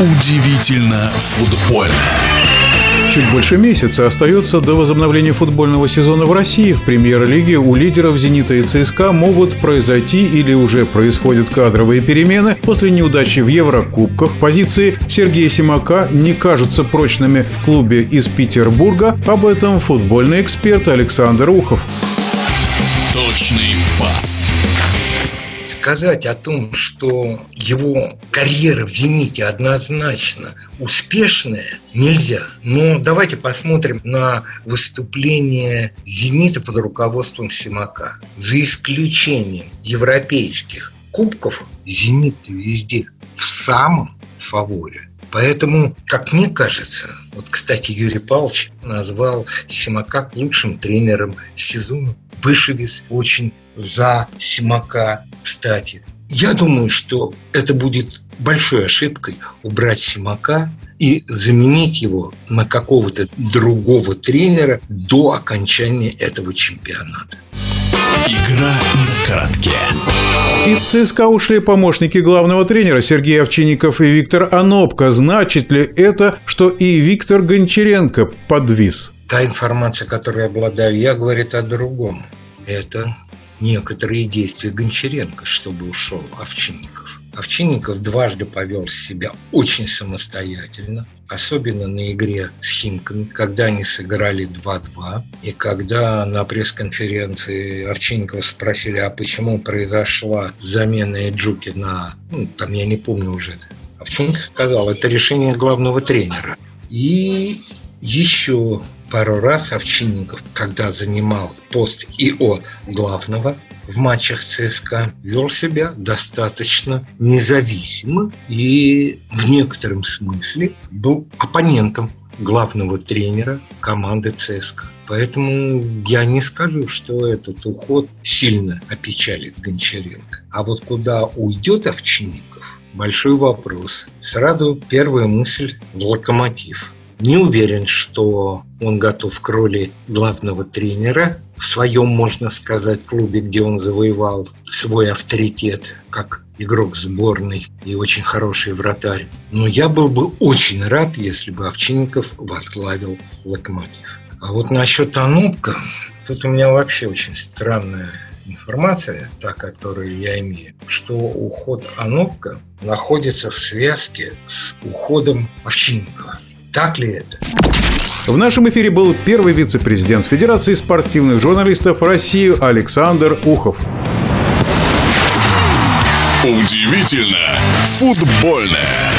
Удивительно футбольно. Чуть больше месяца остается до возобновления футбольного сезона в России. В премьер-лиге у лидеров «Зенита» и ЦСКА могут произойти или уже происходят кадровые перемены. После неудачи в Еврокубках позиции Сергея Симака не кажутся прочными в клубе из Петербурга. Об этом футбольный эксперт Александр Ухов. Точный пас сказать о том, что его карьера в «Зените» однозначно успешная, нельзя. Но давайте посмотрим на выступление «Зенита» под руководством Симака. За исключением европейских кубков «Зенит» везде в самом фаворе. Поэтому, как мне кажется, вот, кстати, Юрий Павлович назвал Симака лучшим тренером сезона. Бышевец очень за Симака кстати. Я думаю, что это будет большой ошибкой убрать Симака и заменить его на какого-то другого тренера до окончания этого чемпионата. Игра на коротке. Из ЦСКА ушли помощники главного тренера Сергей Овчинников и Виктор Анопко. Значит ли это, что и Виктор Гончаренко подвис? Та информация, которой обладаю я, говорит о другом. Это некоторые действия Гончаренко, чтобы ушел Овчинников. Овчинников дважды повел себя очень самостоятельно, особенно на игре с Химками, когда они сыграли 2-2, и когда на пресс-конференции Овчинникова спросили, а почему произошла замена Эджуки на, ну, там я не помню уже, Овчинников сказал, это решение главного тренера. И еще пару раз Овчинников, когда занимал пост ИО главного в матчах ЦСКА, вел себя достаточно независимо и в некотором смысле был оппонентом главного тренера команды ЦСКА. Поэтому я не скажу, что этот уход сильно опечалит Гончаренко. А вот куда уйдет Овчинников, большой вопрос. Сразу первая мысль в локомотив – не уверен, что он готов к роли главного тренера в своем, можно сказать, клубе, где он завоевал свой авторитет как игрок сборной и очень хороший вратарь. Но я был бы очень рад, если бы Овчинников возглавил «Локомотив». А вот насчет Анубка, тут у меня вообще очень странная информация, та, которую я имею, что уход Анубка находится в связке с уходом Овчинникова. Так ли это? В нашем эфире был первый вице-президент Федерации спортивных журналистов России Александр Ухов. Удивительно футбольное.